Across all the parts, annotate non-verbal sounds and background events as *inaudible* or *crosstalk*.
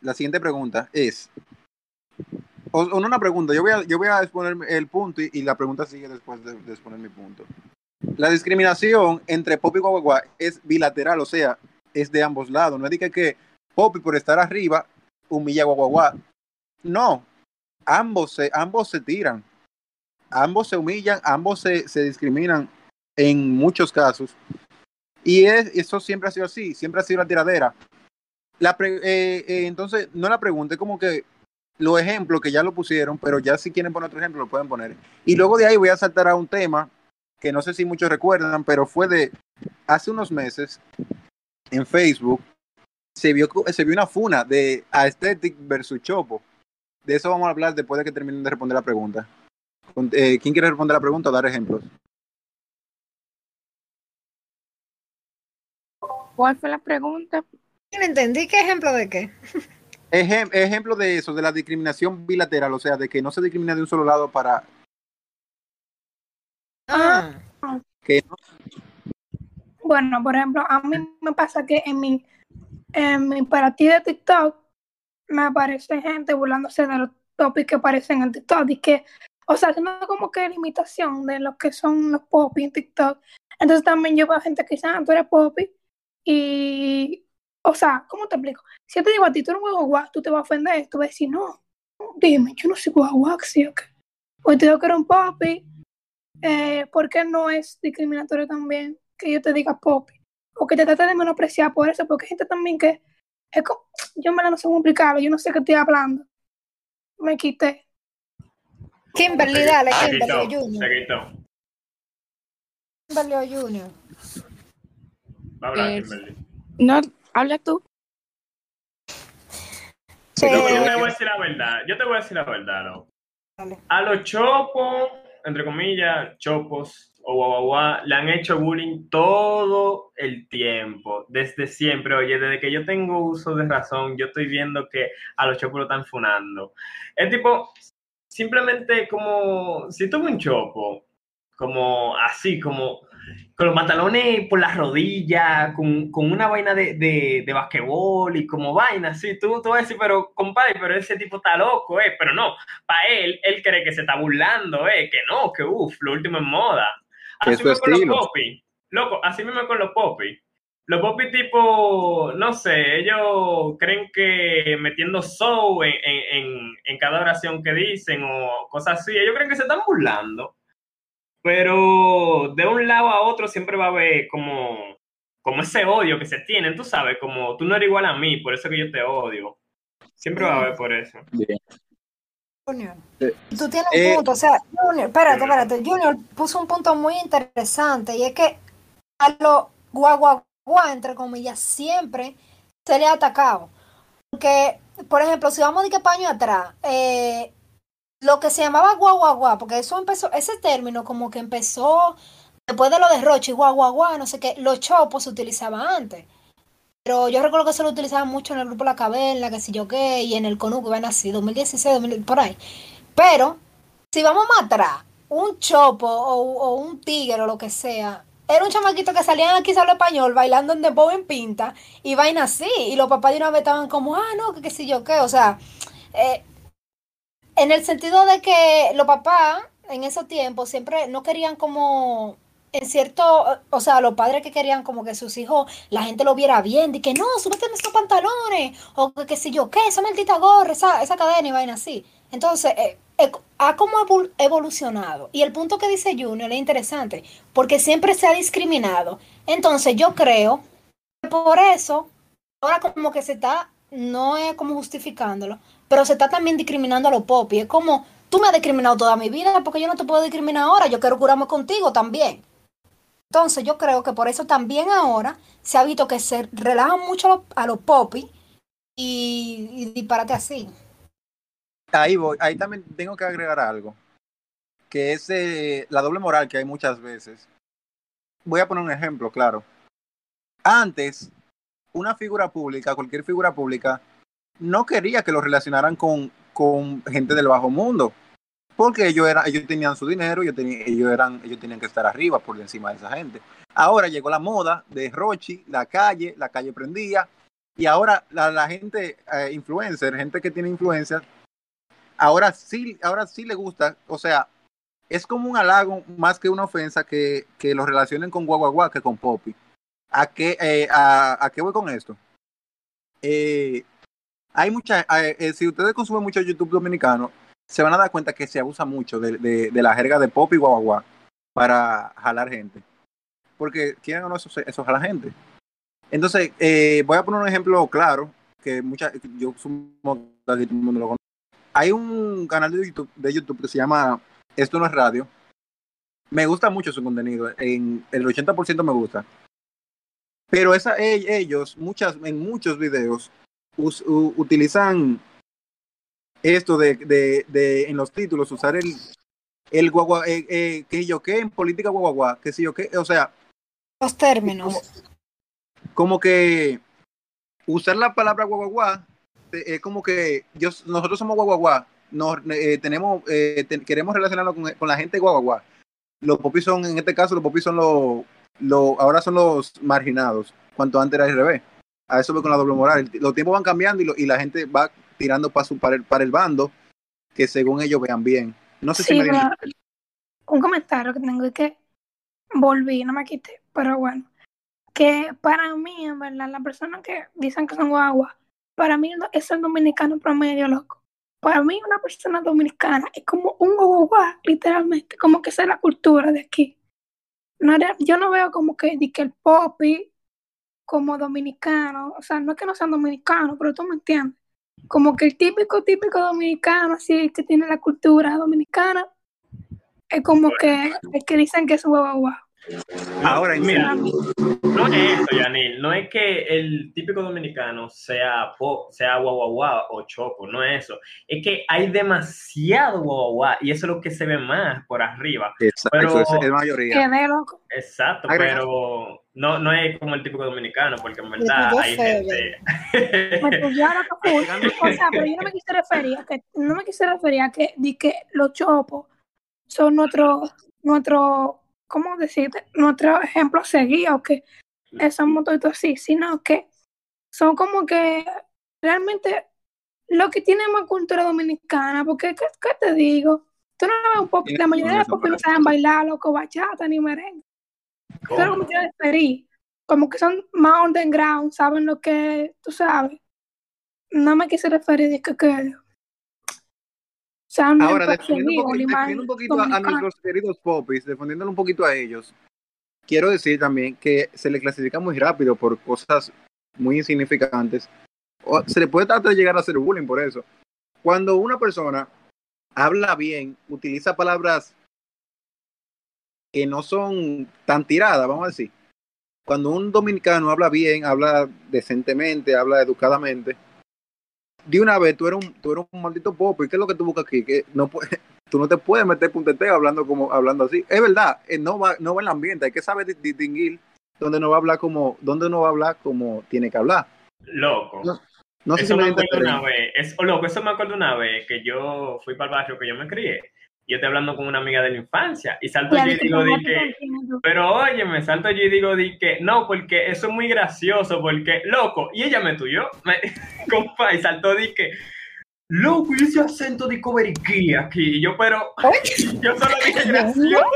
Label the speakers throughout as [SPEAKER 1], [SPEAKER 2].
[SPEAKER 1] la siguiente pregunta es, o, o una pregunta, yo voy a, yo voy a exponer el punto y, la pregunta sigue después de, de exponer mi punto. La discriminación entre Poppy y Guaguaguá es bilateral, o sea, es de ambos lados. No es de que, que Poppy por estar arriba humilla a Guaguaguá. No, ambos se, ambos se tiran, ambos se humillan, ambos se, se discriminan en muchos casos. Y es, eso siempre ha sido así, siempre ha sido la tiradera. La pre- eh, eh, entonces, no la pregunte, como que los ejemplos que ya lo pusieron, pero ya si quieren poner otro ejemplo, lo pueden poner. Y luego de ahí voy a saltar a un tema que no sé si muchos recuerdan, pero fue de hace unos meses en Facebook. Se vio, se vio una funa de Aesthetic versus Chopo. De eso vamos a hablar después de que terminen de responder la pregunta. Eh, ¿Quién quiere responder la pregunta o dar ejemplos?
[SPEAKER 2] ¿Cuál fue la pregunta?
[SPEAKER 3] No entendí qué ejemplo de qué.
[SPEAKER 1] Ejem- ejemplo de eso, de la discriminación bilateral, o sea, de que no se discrimina de un solo lado para
[SPEAKER 3] Ah,
[SPEAKER 1] que no
[SPEAKER 2] Bueno, por ejemplo, a mí me pasa que en mi, en mi para ti de TikTok me aparece gente burlándose de los topics que aparecen en TikTok. Y que, o sea, haciendo como que limitación de lo que son los popis en TikTok. Entonces también yo veo gente que dice, ah, tú eres popi. Y, o sea, ¿cómo te explico? Si yo te digo a ti, tú eres un guagua, tú te vas a ofender. Tú vas a decir, no, dime, yo no soy guagua, ¿sí o qué? Pues te digo que eres un popi. Eh, ¿Por qué no es discriminatorio también que yo te diga popi? O que te trate de menospreciar por eso, porque hay gente también que es como, yo me la no sé cómo explicarlo, yo no sé qué estoy hablando. Me quité.
[SPEAKER 3] Kimberly, dale,
[SPEAKER 4] Se
[SPEAKER 3] Kimberly Junior. Kimberly o Junior.
[SPEAKER 4] Va a hablar
[SPEAKER 2] Eh,
[SPEAKER 4] Kimberly.
[SPEAKER 2] No, habla tú.
[SPEAKER 3] Sí,
[SPEAKER 4] No,
[SPEAKER 3] Eh,
[SPEAKER 4] yo te voy a decir la verdad. Yo te voy a decir la verdad, ¿no? A los chopos, entre comillas, chopos o guaguaguá, le han hecho bullying todo el tiempo, desde siempre. Oye, desde que yo tengo uso de razón, yo estoy viendo que a los chopos lo están funando. Es tipo, simplemente como, si tuve un chopo, como así, como con los pantalones por las rodillas, con, con una vaina de, de, de basquetbol y como vaina, así, tú, tú vas a decir, pero compadre, pero ese tipo está loco, eh, pero no, para él, él cree que se está burlando, eh, que no, que uff, lo último en moda. Así
[SPEAKER 1] es
[SPEAKER 4] mismo con los popis, loco, así mismo con los popis. Los popis tipo, no sé, ellos creen que metiendo show en, en, en, en cada oración que dicen o cosas así, ellos creen que se están burlando. Pero de un lado a otro siempre va a haber como, como ese odio que se tienen, tú sabes, como tú no eres igual a mí, por eso que yo te odio. Siempre va a haber por eso.
[SPEAKER 1] Bien.
[SPEAKER 3] Junior.
[SPEAKER 1] Eh,
[SPEAKER 3] tú tienes
[SPEAKER 1] eh,
[SPEAKER 3] un punto, o sea, Junior, espérate, espérate, Junior puso un punto muy interesante y es que a los guaguaguá, entre comillas, siempre se le ha atacado. Porque, por ejemplo, si vamos de que paño atrás, eh, lo que se llamaba guaguaguá, porque eso empezó, ese término como que empezó después de lo de Roche, guaguaguá, no sé qué, los chopos se utilizaban antes. Pero yo recuerdo que se lo utilizaban mucho en el grupo La Caverna, que si yo qué, y en el CONU que iban así, 2016, 2000, por ahí. Pero, si vamos más atrás, un chopo o, un tigre o lo que sea, era un chamaquito que salían aquí solo español bailando en dembow en pinta y vaina así. Y los papás de una vez estaban como, ah, no, que sé yo qué. O sea, eh, en el sentido de que los papás en esos tiempos siempre no querían como en cierto, o sea, los padres que querían como que sus hijos, la gente lo viera bien, de que no, súbete en esos pantalones, o que qué sé yo, qué, esa maldita gorra, esa, esa cadena y vaina así. Entonces, eh, eh, ha como evol- evolucionado. Y el punto que dice Junior es interesante, porque siempre se ha discriminado. Entonces, yo creo que por eso, ahora como que se está, no es como justificándolo, pero se está también discriminando a los popis. Es como, tú me has discriminado toda mi vida, porque yo no te puedo discriminar ahora, yo quiero curarme contigo también. Entonces yo creo que por eso también ahora se ha visto que se relajan mucho a los, a los popis y, y disparate así.
[SPEAKER 1] Ahí voy, ahí también tengo que agregar algo, que es eh, la doble moral que hay muchas veces. Voy a poner un ejemplo, claro. Antes, una figura pública, cualquier figura pública, no quería que lo relacionaran con, con gente del bajo mundo, porque ellos, eran, ellos tenían su dinero, ellos, tenían, ellos, eran, ellos tenían que estar arriba por encima de esa gente. Ahora llegó la moda de Rochi, la calle, la calle prendía, Y ahora la, gente eh, influencer, gente que tiene influencia, ahora sí, ahora sí le gusta, o sea, es como un halago más que una ofensa que, que lo relacionen con Guaguaguá que con Poppy. ¿A qué, eh, a, ¿A qué voy con esto? Eh, hay mucha, eh, eh, si ustedes consumen mucho YouTube dominicano, se van a dar cuenta que se abusa mucho de, la jerga de Poppy y Guaguaguá para jalar gente. Porque quieren o no, eso, eso jala gente. Entonces, eh, voy a poner un ejemplo claro, que mucha, yo sumo que todo el mundo lo conoce. Hay un canal de YouTube, de YouTube que se llama Esto no es radio. Me gusta mucho su contenido, en el 80% me gusta. Pero esa, e- ellos, muchas, en muchos videos, us- u- utilizan esto de, de, de, en los títulos, usar el, el guagua, eh, eh, que yo qué, en política guaguaguá, que si yo qué, o sea,
[SPEAKER 3] Los términos.
[SPEAKER 1] como que usar la palabra guaguaguá eh, es como que yo, nosotros somos guaguaguá, nos, eh, tenemos, eh, te- queremos relacionarnos con, con la gente guaguaguá. Los popis son, en este caso, los popis son los, los, ahora son los marginados, cuanto antes era al revés. A eso voy con la doble moral. Los tiempos van cambiando y, lo- y la gente va tirando para, su, para, el, para el bando que según ellos vean bien. No sé
[SPEAKER 2] Sí,
[SPEAKER 1] si me
[SPEAKER 2] pero un comentario que tengo es que volví, no me quité, pero bueno, que para mí, en verdad, las personas que dicen que son guagua, para mí es el dominicano promedio, loco. Para mí una persona dominicana es como un guagua, literalmente, como que esa es la cultura de aquí. No yo no veo como que, que el popi como dominicano, o sea, no es que no sean dominicanos, pero tú me entiendes. Como que el típico, típico dominicano, así que tiene la cultura dominicana, es como que es que dicen que es guagua guagua.
[SPEAKER 1] Ahora, en
[SPEAKER 4] mira, no es eso, Yanil. No es que el típico dominicano sea po, sea guaguaguá o chopo, no es eso. Es que hay demasiado guaguaguá y eso es lo que se ve más por arriba.
[SPEAKER 1] Exacto,
[SPEAKER 4] Pero-
[SPEAKER 1] es, es mayoría.
[SPEAKER 4] Exacto, pero no, no es como el típico dominicano, porque en verdad
[SPEAKER 3] tuyó
[SPEAKER 4] hay
[SPEAKER 3] feo,
[SPEAKER 4] gente.
[SPEAKER 2] La *laughs* full. O sea, pero yo no me quise referir a que, no me quise referir a que, di que los chopos son nuestro, nuestro, ¿cómo decirte? Nuestro ejemplo a seguir, o que somos todos así, sino que son como que realmente lo que tiene más cultura dominicana, porque, ¿qué, qué te digo? Tú no ves un pop, la mayoría de los
[SPEAKER 1] razón,
[SPEAKER 2] pop no saben bailar, loco, bachata ni merengue. Que me quiero referir. Como que son más underground, saben lo que tú sabes. No me quise referir de que, que sean
[SPEAKER 1] Ahora, defendiendo un, poquito, un poquito a, a nuestros queridos popis, defendiéndolo un poquito a ellos, quiero decir también que se le clasifica muy rápido por cosas muy insignificantes. O se le puede tratar de llegar a hacer bullying por eso. Cuando una persona habla bien, utiliza palabras que no son tan tiradas, vamos a decir. Cuando un dominicano habla bien, habla decentemente, habla educadamente, de una vez tú eres un, tú eres un maldito popo. ¿Y qué es lo que tú buscas aquí? Que no *laughs* tú no te puedes meter punteteo hablando como hablando así. Es verdad, eh, no va, no va el ambiente, hay que saber di- distinguir dónde no va a hablar como, dónde no va a hablar como tiene que hablar.
[SPEAKER 4] Loco.
[SPEAKER 1] No, No sé
[SPEAKER 4] eso
[SPEAKER 1] si me
[SPEAKER 4] acuerdo una vez. Es, oh, loco, eso me acuerdo una vez que yo fui para el barrio que yo me crié. Yo estoy hablando con una amiga de la infancia. Y salto yo y digo, di que, pero oye, me salto yo y digo, di que, no, porque eso es muy gracioso, porque, loco, y ella me tuyó, me, *laughs* compa, y saltó, di que, loco, y ese acento de coberiquí aquí, y yo, pero, *laughs* yo solo dije gracioso,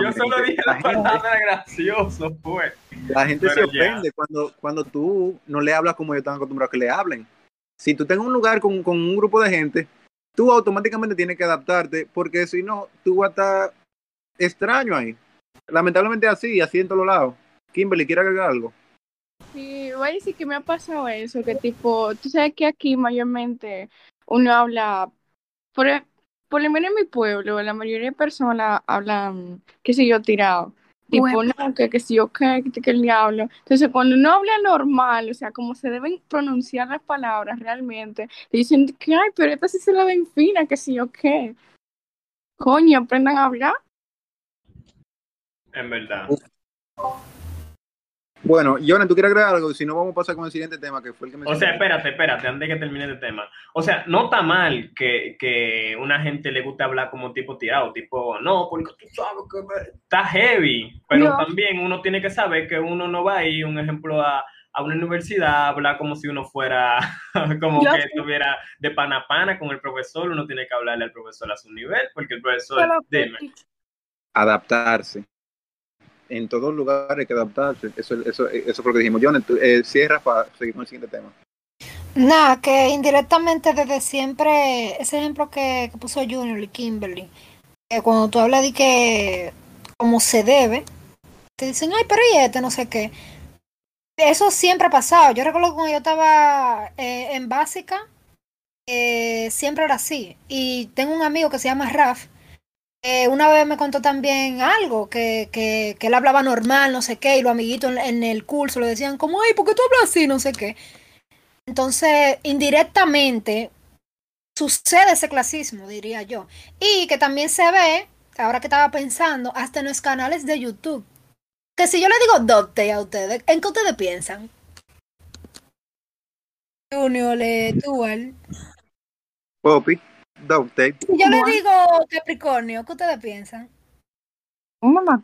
[SPEAKER 4] yo solo dije
[SPEAKER 1] La
[SPEAKER 4] palabra gracioso, pues.
[SPEAKER 1] La gente se
[SPEAKER 4] ya.
[SPEAKER 1] ofende cuando, cuando tú no le hablas como ellos están acostumbrados a que le hablen. Si tú tengas un lugar con, con un grupo de gente, tú automáticamente tienes que adaptarte, porque si no, tú vas a estar extraño ahí. Lamentablemente así, así en todos lados. Kimberly, ¿quiere agregar algo?
[SPEAKER 5] Sí, voy a decir que me ha pasado eso, que tipo, tú sabes que aquí mayormente uno habla, por, por lo menos en mi pueblo, la mayoría de personas hablan, qué sé yo, tirado. Tipo,
[SPEAKER 2] Bueno.
[SPEAKER 5] no, que, que si yo qué, que, que el diablo. Entonces, cuando uno habla normal, o sea, como se deben pronunciar las palabras realmente, te dicen que, ay, pero esta sí se la ven fina, que si yo qué. Coño, aprendan a hablar.
[SPEAKER 4] En verdad.
[SPEAKER 1] Bueno, Jonathan, ¿tú quieres agregar algo? Si no, vamos a pasar con el siguiente tema, que fue el que me
[SPEAKER 4] O sea, espérate, espérate, antes de que termine el tema. O sea, no está mal que, que una gente le guste hablar como tipo tirado, tipo, no, porque tú sabes que me- está heavy, pero
[SPEAKER 2] No.
[SPEAKER 4] también uno tiene que saber que uno no va a ir, un ejemplo, a, a una universidad, hablar como si uno fuera, *laughs* como
[SPEAKER 2] Yo
[SPEAKER 4] que
[SPEAKER 2] sí.
[SPEAKER 4] estuviera de pana a pana con el profesor, uno tiene que hablarle al profesor a su nivel, porque el profesor,
[SPEAKER 2] Pero,
[SPEAKER 4] dime,
[SPEAKER 1] Adaptarse. En todos lugares hay que adaptarse. Eso, eso, eso fue lo que dijimos. John, eh, cierra para seguir con el siguiente tema.
[SPEAKER 3] Nada, que indirectamente desde siempre, ese ejemplo que, que puso Junior y Kimberly, que cuando tú hablas de que como se debe, te dicen, ay, pero y este, no sé qué. Eso siempre ha pasado. Yo recuerdo cuando yo estaba eh, en básica, eh, siempre era así. Y tengo un amigo que se llama Raf, eh, una vez me contó también algo, que, que, que él hablaba normal, no sé qué, y los amiguitos en, el curso le decían como, ay, ¿por qué tú hablas así? No sé qué. Entonces, indirectamente, sucede ese clasismo, diría yo. Y que también se ve, ahora que estaba pensando, hasta en los canales de YouTube. Que si yo le digo docte a ustedes, ¿en qué ustedes piensan? Junior, le Dual.
[SPEAKER 1] Poppy,
[SPEAKER 3] Yo le digo Capricornio, ¿qué ustedes piensan?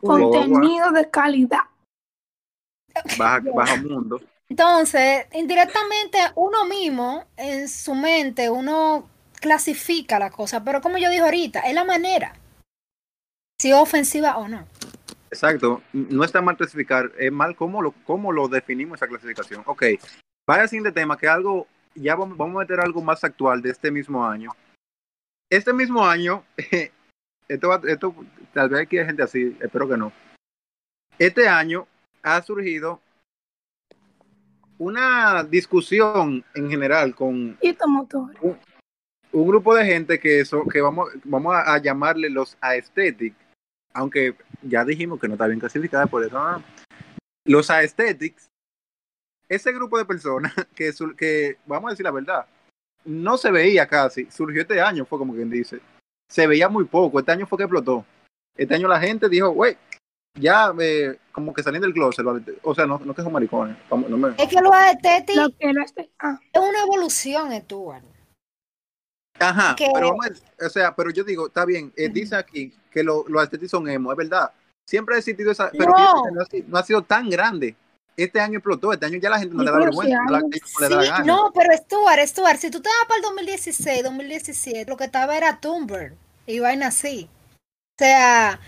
[SPEAKER 2] Contenido de calidad.
[SPEAKER 1] baja, *laughs* baja mundo.
[SPEAKER 3] Entonces, indirectamente, uno mismo, en su mente, uno clasifica la cosa, pero como yo dije ahorita, es la manera, si es ofensiva o no.
[SPEAKER 1] Exacto. No está mal clasificar, es mal cómo lo, cómo lo definimos esa clasificación. Ok, vaya sin de tema, que algo, ya vamos, vamos a meter algo más actual de este mismo año. Este mismo año, *laughs* esto, va- esto tal vez aquí hay gente así, espero que no. Este año ha surgido una discusión en general con un grupo de gente que eso, que vamos, vamos a, a llamarle los aesthetic, aunque ya dijimos que no está bien clasificada, por eso ah. los aesthetics, ese grupo de personas *laughs* que, que, vamos a decir la verdad, no se veía casi, surgió este año, fue como quien dice, se veía muy poco, este año fue que explotó, este año la gente dijo, güey, ya eh, como que saliendo del closet, lo- o sea, no, no que son maricones, vamos, no me-
[SPEAKER 3] Es que lo estético
[SPEAKER 2] Lo que era este. Ah,
[SPEAKER 3] es una evolución, Stuart.
[SPEAKER 1] Ajá,
[SPEAKER 3] que-
[SPEAKER 1] pero vamos a- o sea, pero yo digo, está bien, eh, dice aquí que lo- los estéticos son emo, es verdad. Siempre ha existido esa, pero
[SPEAKER 3] No.
[SPEAKER 1] no, ha, sido- no ha sido tan grande. Este año explotó, este año ya la gente no
[SPEAKER 2] Sí,
[SPEAKER 1] le da vergüenza,
[SPEAKER 2] sí
[SPEAKER 1] no la- no le da la
[SPEAKER 3] Sí,
[SPEAKER 1] gana.
[SPEAKER 3] no, pero Stuart, Stuart, si tú te vas para el 2016, 2017, lo que estaba era Tumblr y vaina así. O sea,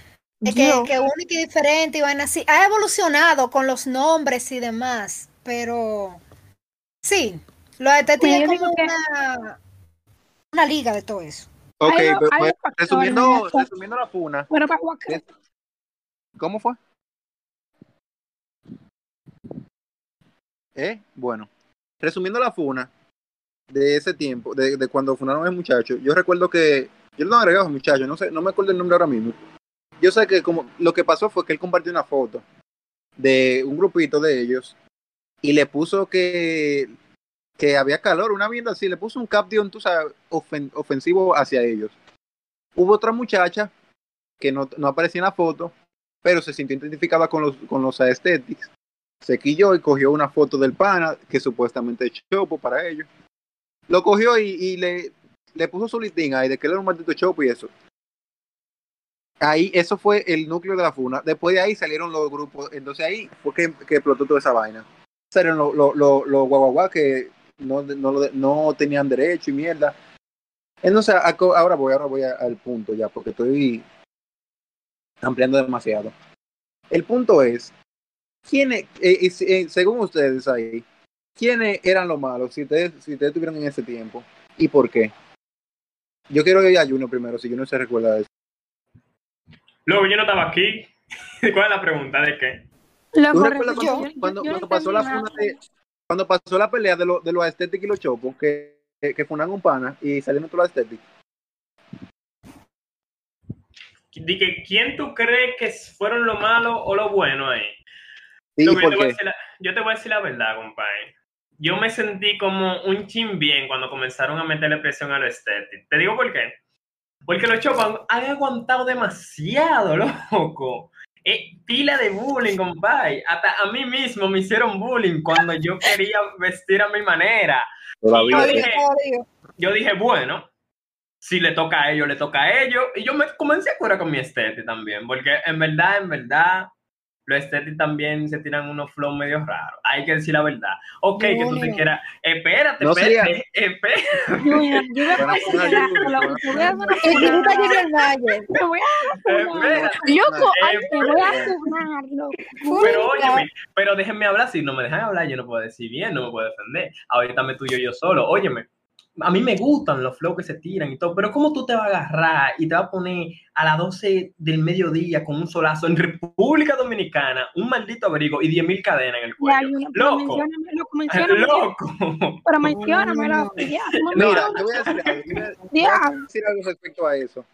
[SPEAKER 3] es que, que único y diferente y vaina así. Ha evolucionado con los nombres y demás, pero sí, lo estético
[SPEAKER 2] Mira,
[SPEAKER 3] es
[SPEAKER 2] yo digo
[SPEAKER 3] como
[SPEAKER 2] que-
[SPEAKER 3] una, una liga de todo eso.
[SPEAKER 1] Ok,
[SPEAKER 2] Hay
[SPEAKER 1] pero,
[SPEAKER 2] hay
[SPEAKER 1] pues, resumiendo, resumiendo la funa,
[SPEAKER 2] Pero para
[SPEAKER 1] es- ¿cómo fue? ¿Eh? Bueno, resumiendo la funa de ese tiempo, de, de cuando funaron a muchacho, yo recuerdo que, yo lo agregado a muchacho, no sé, no me acuerdo el nombre ahora mismo. Yo sé que como lo que pasó fue que él compartió una foto de un grupito de ellos y le puso que, que había calor, una vienda así, le puso un caption, tú sabes, ofen- ofensivo hacia ellos. Hubo otra muchacha que no, no aparecía en la foto, pero se sintió identificada con los, con los aesthetics. Se quilló y cogió una foto del pana, que supuestamente es chopo para ellos. Lo cogió y, le, le puso su listín ahí de que él era un maldito chopo y eso. Ahí, eso fue el núcleo de la funa. Después de ahí salieron los grupos. Entonces ahí fue que, explotó toda esa vaina. Salieron los los guaguaguá que no, no, lo- no tenían derecho y mierda. Entonces, ahora voy, ahora voy al punto ya, porque estoy ampliando demasiado. El punto es, ¿quiénes, eh, eh, según ustedes ahí, quiénes eran los malos si ustedes, si ustedes estuvieron en ese tiempo y por qué? Yo quiero ir a Juno primero, si Juno se recuerda de eso.
[SPEAKER 4] Luego yo no estaba aquí. *laughs* ¿Cuál es la pregunta de qué?
[SPEAKER 2] Lo
[SPEAKER 1] ¿Tú
[SPEAKER 2] correcto,
[SPEAKER 1] recuerdas
[SPEAKER 2] yo-
[SPEAKER 1] cuando,
[SPEAKER 2] yo-
[SPEAKER 1] cuando-
[SPEAKER 2] yo
[SPEAKER 1] cuando
[SPEAKER 2] no
[SPEAKER 1] pasó la funa de, cuando pasó la pelea de, lo- de los estéticos y los chopos, que, que, que funan un pana y salieron todos los estéticos?
[SPEAKER 4] Di que, ¿Quién tú crees que fueron lo malo o lo bueno ahí?
[SPEAKER 1] ¿Y
[SPEAKER 4] Loco, yo,
[SPEAKER 1] por
[SPEAKER 4] te voy a
[SPEAKER 1] qué?
[SPEAKER 4] decir la, yo te voy a decir la verdad, compadre. Yo me sentí como un chin bien cuando comenzaron a meterle presión a lo estético. Te digo por qué. Porque los chopos han, aguantado demasiado, *laughs* loco. Eh, pila de bullying, compadre. Hasta a mí mismo me hicieron bullying cuando yo quería vestir a mi manera. Yo
[SPEAKER 1] sí.
[SPEAKER 4] dije, yo dije, bueno, si le toca a ellos, le toca a ellos. Y yo me comencé a curar con mi estética también, porque en verdad, en verdad, los estéticos también se tiran unos flows medio raros. Hay que decir la verdad. Ok, que tú te quieras. Espérate,
[SPEAKER 1] No sería-
[SPEAKER 4] espérate, espérate.
[SPEAKER 2] Junior, yo voy a considerar- te voy a
[SPEAKER 4] espérate.
[SPEAKER 2] Loco.
[SPEAKER 4] Pero óyeme, pero déjenme hablar, si no me dejan hablar, yo no puedo decir bien, no me puedo defender. Ahorita me tuyo yo solo. Óyeme, a mí me gustan los flows que se tiran y todo, pero ¿cómo tú te vas a agarrar y te vas a poner a las 12 del mediodía con un solazo en República Dominicana, un maldito abrigo y 10.000 cadenas en el
[SPEAKER 2] Ya,
[SPEAKER 4] cuello?
[SPEAKER 2] Junior, pero
[SPEAKER 4] Loco,
[SPEAKER 2] mencióname, loco. *laughs* Pero menciónamelo. *laughs* Ya,
[SPEAKER 1] Mira, te voy a decir algo. te voy a-
[SPEAKER 2] Ya.
[SPEAKER 1] decir algo respecto a eso.